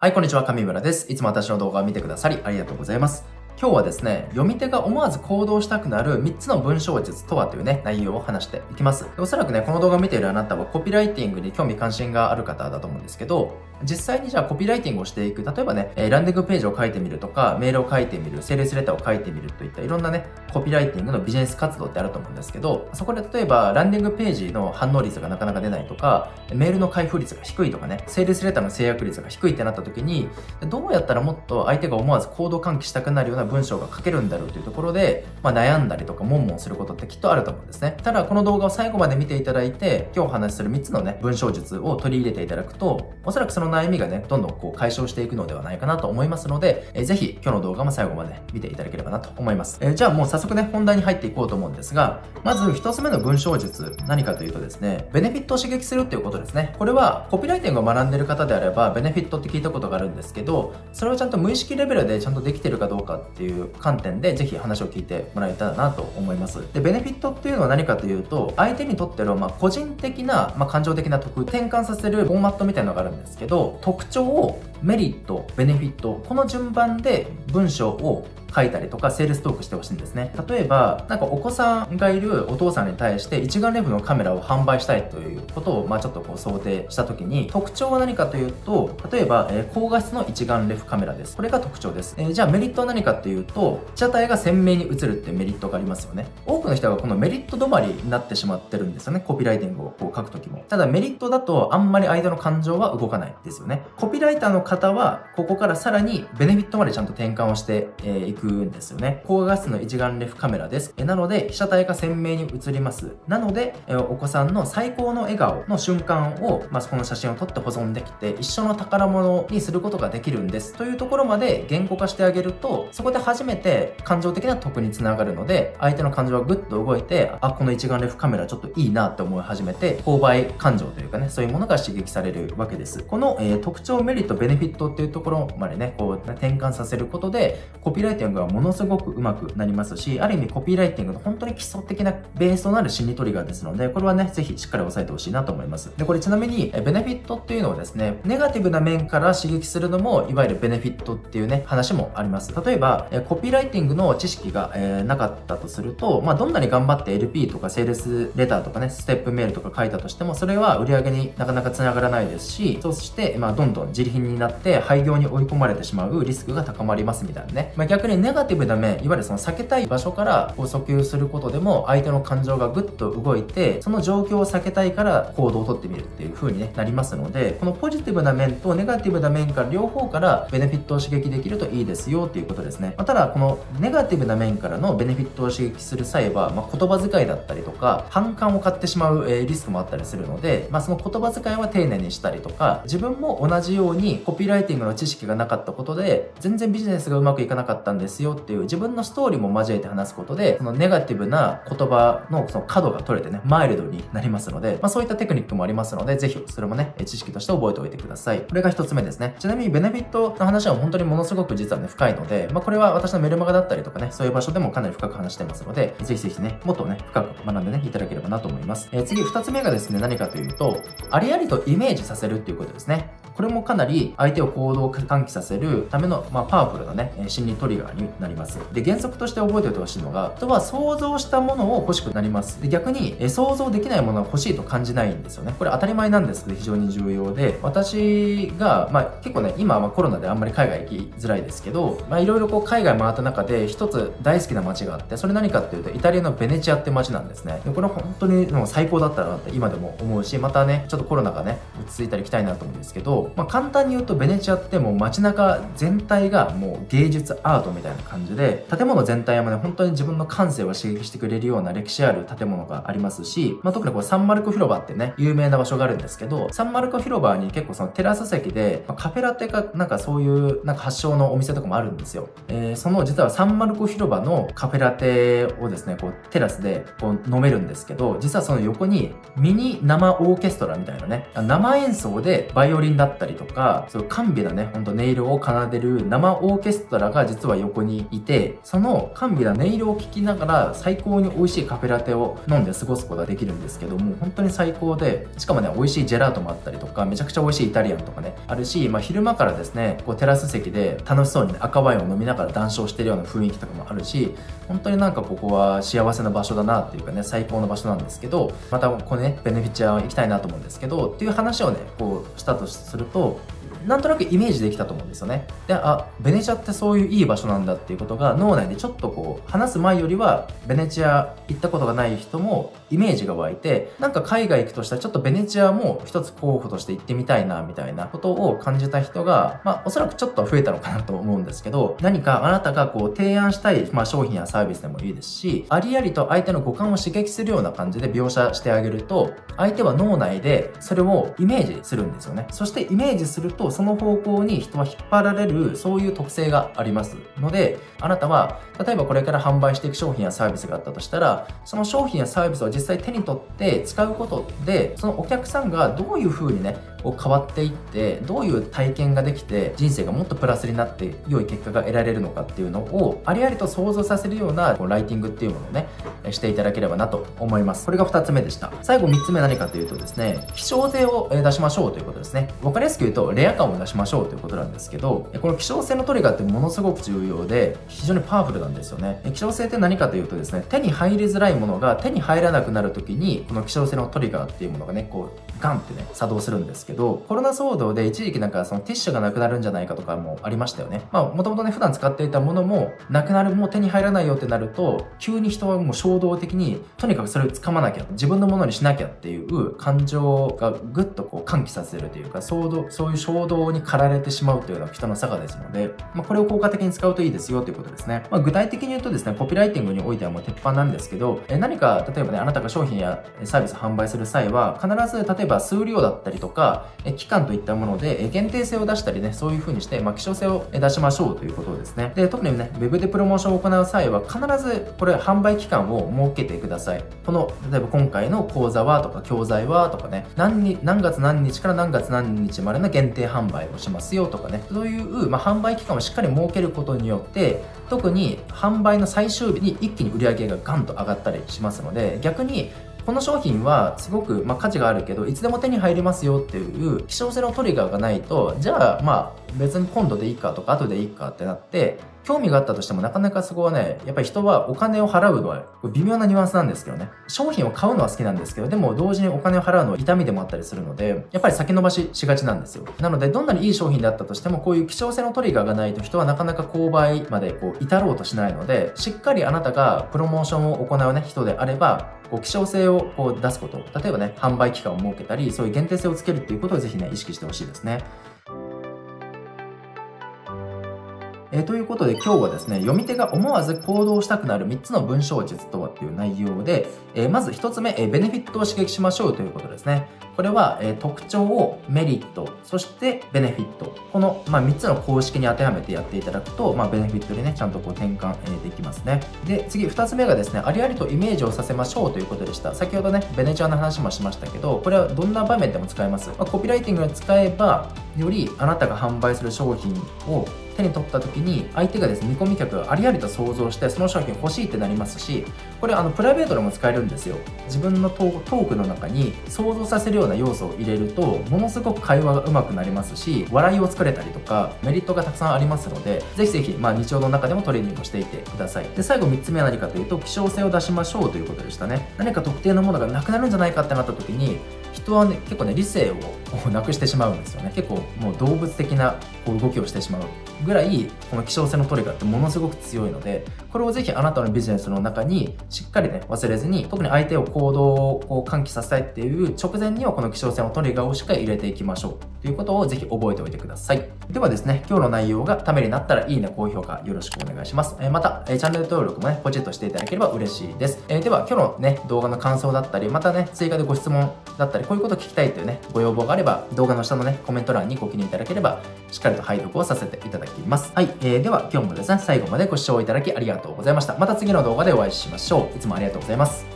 はい、こんにちは、上村です。いつも私の動画を見てくださりありがとうございます。今日はですね、読み手が思わず行動したくなる3つの文章術とはというね、内容を話していきます。おそらくね、この動画を見ているあなたはコピーライティングに興味関心がある方だと思うんですけど、実際にじゃあコピーライティングをしていく、例えばね、えランディングページを書いてみるとか、メールを書いてみる、セールスレターを書いてみるといったいろんなね、コピーライティングのビジネス活動ってあると思うんですけど、そこで例えばランディングページの反応率がなかなか出ないとか、メールの開封率が低いとかね、セールスレターの制約率が低いってなった時に、どうやったらもっと相手が思わず行動喚起したくなるような文章が書けるんだろうというところで、まあ、悩んだりとか、悶々することってきっとあると思うんですね。ただ、この動画を最後まで見ていただいて、今日お話しする3つのね、文章術を取り入れていただくと、おそらくそのの悩みがね、どんどんこう解消していくのではないかなと思いますので、えー、ぜひ今日の動画も最後まで見ていただければなと思います。えー、じゃあもう早速ね、本題に入っていこうと思うんですが、まず1つ目の文章術、何かというとですね、ベネフィットを刺激するっていうことですね。これはコピーライティングを学んでる方であれば、ベネフィットって聞いたことがあるんですけど、それをちゃんと無意識レベルでちゃんとできてるかどうかっていう観点で、ぜひ話を聞いてもらえたらなと思います。で、ベネフィットっていうのは何かというと、相手にとっての、ま、個人的な、まあ、感情的な得、転換させるフォーマットみたいなのがあるんですけど、特徴をメリット、ベネフィット、この順番で文章を書いたりとか、セールストークしてほしいんですね。例えば、なんかお子さんがいるお父さんに対して一眼レフのカメラを販売したいということを、まあちょっとこう想定したときに、特徴は何かというと、例えば、えー、高画質の一眼レフカメラです。これが特徴です。えー、じゃあメリットは何かというと、被写体が鮮明に映るってメリットがありますよね。多くの人がこのメリット止まりになってしまってるんですよね。コピーライティングをこう書くときも。ただメリットだとあんまり相手の感情は動かないですよね。コピーライターの方は、ここからさらにベネフィットまでちゃんと転換をしてい、えー、くんですよね。高画質の一眼レフカメラです。えなので、被写体が鮮明に映ります。なので、えお子さんの最高の笑顔の瞬間を、まあ、この写真を撮って保存できて、一緒の宝物にすることができるんです。というところまで言語化してあげると、そこで初めて感情的な得につながるので、相手の感情がぐっと動いて、あ、この一眼レフカメラちょっといいなって思い始めて、購買感情というかね、そういうものが刺激されるわけです。この、えー、特徴、メリット、ベネフィットっていうところまでね、こう、転換させることで、コピーライティングはものすごくうまくなりますし、ある意味コピーライティングの本当に基礎的なベースとなる心理トリガーですので、これはね、ぜひしっかり押さえてほしいなと思います。で、これちなみに、ベネフィットっていうのはですね、ネガティブな面から刺激するのも、いわゆるベネフィットっていうね、話もあります。例えば、コピーライティングの知識が、えー、なかったとすると、まあ、どんなに頑張って LP とかセールスレターとかね、ステップメールとか書いたとしても、それは売り上げになかなか繋がらないですし、そして、まあ、どんどん自利品になって廃業に追い込まれてしまうリスクが高まりますみたいなね。まあ、逆にネガティブな面、いわゆるその避けたい場所から訴求することでも相手の感情がぐっと動いてその状況を避けたいから行動をとってみるっていう風に、ね、なりますのでこのポジティブな面とネガティブな面から両方からベネフィットを刺激できるといいですよっていうことですね、まあ、ただこのネガティブな面からのベネフィットを刺激する際は、まあ、言葉遣いだったりとか反感を買ってしまう、リスクもあったりするので、まあ、その言葉遣いは丁寧にしたりとか自分も同じようにコピーライティングの知識がなかったことで全然ビジネスがうまくいかなかったんですですよっていう自分のストーリーも交えて話すことでそのネガティブな言葉のその角が取れてね、マイルドになりますので、まあ、そういったテクニックもありますので、ぜひそれもね、知識として覚えておいてください。これが一つ目ですね。ちなみにベネフィットの話は本当にものすごく実はね、深いので、まあ、これは私のメルマガだったりとかね、そういう場所でもかなり深く話してますので、ぜひぜひね、もっとね、深く学んでね、いただければなと思います。えー、次、二つ目がですね、何かというと、ありありとイメージさせるっていうことですね。これもかなり相手を行動を喚起させるための、まあ、パワフルなね、心理トリガーになります。で、原則として覚えておいてほしいのが、人は想像したものを欲しくなります。で、逆に、え想像できないものは欲しいと感じないんですよね。これ当たり前なんですけど、非常に重要で、私が、まあ、結構ね、今はコロナであんまり海外行きづらいですけど、まあ、いろいろこう海外回った中で一つ大好きな街があって、それ何かっていうと、イタリアのベネチアって街なんですね。でこれ本当にもう最高だったなって今でも思うし、またね、ちょっとコロナがね、落ち着いたり来たいなと思うんですけど、まあ、簡単に言うとベネチアってもう街中全体がもう芸術アートみたいな感じで建物全体もね本当に自分の感性を刺激してくれるような歴史ある建物がありますし、まあ、特にこうサンマルコ広場ってね有名な場所があるんですけどサンマルコ広場に結構そのテラス席で、まあ、カフェラテかなんかそういうなんか発祥のお店とかもあるんですよ、えー、その実はサンマルコ広場のカフェラテをですねこうテラスでこう飲めるんですけど実はその横にミニ生オーケストラみたいなね生演奏でバイオリンだったったりとか、そういう甘美なね、ほんと音色を奏でる生オーケストラが実は横にいて、その甘美な音色を聴きながら最高に美味しいカフェラテを飲んで過ごすことができるんですけども、本当に最高で、しかもね、美味しいジェラートもあったりとか、めちゃくちゃ美味しいイタリアンとかね、あるし、まあ昼間からですね、こうテラス席で楽しそうにね、赤ワインを飲みながら談笑してるような雰囲気とかもあるし、本当になんかここは幸せな場所だなっていうかね、最高の場所なんですけど、またこれね、ベネフィチア行きたいなと思うんですけど、っていう話をね、こうしたとすすると、なんとなくイメージできたと思うんですよね。で、あ、ベネチアってそういういい場所なんだっていうことが脳内でちょっとこう、話す前よりは、ベネチア行ったことがない人もイメージが湧いて、なんか海外行くとしたらちょっとベネチアも一つ候補として行ってみたいな、みたいなことを感じた人が、まあ、おそらくちょっと増えたのかなと思うんですけど、何かあなたがこう、提案したい、まあ、商品やサービスでもいいですし、ありありと相手の五感を刺激するような感じで描写してあげると、相手は脳内でそれをイメージするんですよね。そしてイメージすると、その方向に人は引っ張られる、そういう特性がありますので、あなたは、例えばこれから販売していく商品やサービスがあったとしたら、その商品やサービスを実際手に取って使うことで、そのお客さんがどういうふうにね、こう変わっていって、どういう体験ができて、人生がもっとプラスになって良い結果が得られるのかっていうのを、ありありと想像させるようなこうライティングっていうものをね、していただければなと思います。これが2つ目でした。最後3つ目何かというとですね、希少性を出しましょうということですね。わかりやすく言うと、レア感を出しましょうということなんですけど、この希少性のトリガーってものすごく重要で、非常にパワフルなんですよね。希少性って何かというとですね、手に入りづらいものが手に入らなくなるときに、この希少性のトリガーっていうものがね、こう、ガンってね、作動するんですけど、コロナ騒動で一時期なんかそのティッシュがなくなるんじゃないかとかもありましたよね。まあ、もともとね、普段使っていたものも、なくなる、もう手に入らないよってなると、急に人はもう衝動的に、とにかくそれを掴まなきゃ、自分のものにしなきゃっていう感情がぐっとこう喚起させるというか、そうそういう衝動に駆られてしまうというのは人の差がですので、まあ、これを効果的に使うといいですよということですね。まあ、具体的に言うとですね、コピーライティングにおいてはもう鉄板なんですけど、え何か、例えばね、あなたが商品やサービス販売する際は、必ず、例えば数量だったりとか、え期間といったもので、え限定性を出したりね、そういう風にして、まあ、希少性を出しましょうということですね。で、特にね、ウェブでプロモーションを行う際は、必ずこれ販売期間を設けてください。この、例えば今回の講座はとか、教材はとかね、何に、何月何日から何月何日までの限定販売をしますよとかね、そういう、まあ、販売期間をしっかり設けることによって、特に販売の最終日に一気に売り上げがガンと上がったりしますので、逆にこの商品はすごく、まあ、価値があるけど、いつでも手に入りますよっていう希少性のトリガーがないと、じゃあ、まあ、別に今度でいいかとか、後でいいかってなって、興味があったとしてもなかなかそこはね、やっぱり人はお金を払うのは微妙なニュアンスなんですけどね。商品を買うのは好きなんですけど、でも同時にお金を払うのは痛みでもあったりするので、やっぱり先延ばししがちなんですよ。なので、どんなにいい商品であったとしても、こういう希少性のトリガーがないと人はなかなか購買までこう至ろうとしないので、しっかりあなたがプロモーションを行うね、人であれば、こう希少性をこう出すこと、例えばね、販売期間を設けたり、そういう限定性をつけるっていうことをぜひね、意識してほしいですね。えー、ということで今日はですね、読み手が思わず行動したくなる3つの文章術とはっていう内容で、えー、まず1つ目、えー、ベネフィットを刺激しましょうということですね。これは、え特徴をメリット、そしてベネフィット。この、まあ、3つの公式に当てはめてやっていただくと、まあ、ベネフィットにね、ちゃんとこう転換、えできますね。で、次2つ目がですね、ありありとイメージをさせましょうということでした。先ほどね、ベネチアの話もしましたけど、これはどんな場面でも使えます。まあ、コピーライティングを使えば、よりあなたが販売する商品を手に取った時に相手がですね見込み客がありありと想像してその商品欲しいってなりますしこれあのプライベートでも使えるんですよ。自分のトークの中に想像させるような要素を入れるとものすごく会話が上手くなりますし笑いを作れたりとかメリットがたくさんありますのでぜひぜひ、まあ、日常の中でもトレーニングをしていてください。で最後3つ目は何かというと希少性を出しましょうということでしたね。何か特定のものがなくなるんじゃないかってなった時に人はね結構ね理性ををなくしてしまうんですよね。結構もう動物的なこう動きをしてしまうぐらいこの希少性のトリガーってものすごく強いのでこれをぜひあなたのビジネスの中にしっかりね忘れずに特に相手を行動をこう喚起させたいっていう直前にはこの希少性のトリガーをしっかり入れていきましょうということをぜひ覚えておいてください。ではですね今日の内容がためになったらいいね高評価よろしくお願いします。えまたチャンネル登録もねポチッとしていただければ嬉しいです。えでは今日のね動画の感想だったりまたね追加でご質問だったりこういうこと聞きたいというねご要望があれば動画の下のねコメント欄にご記入いただければしっかりと拝読をさせていただきます。はい、えー、では今日もですね、最後までご視聴いただきありがとうございました。また次の動画でお会いしましょう。いつもありがとうございます。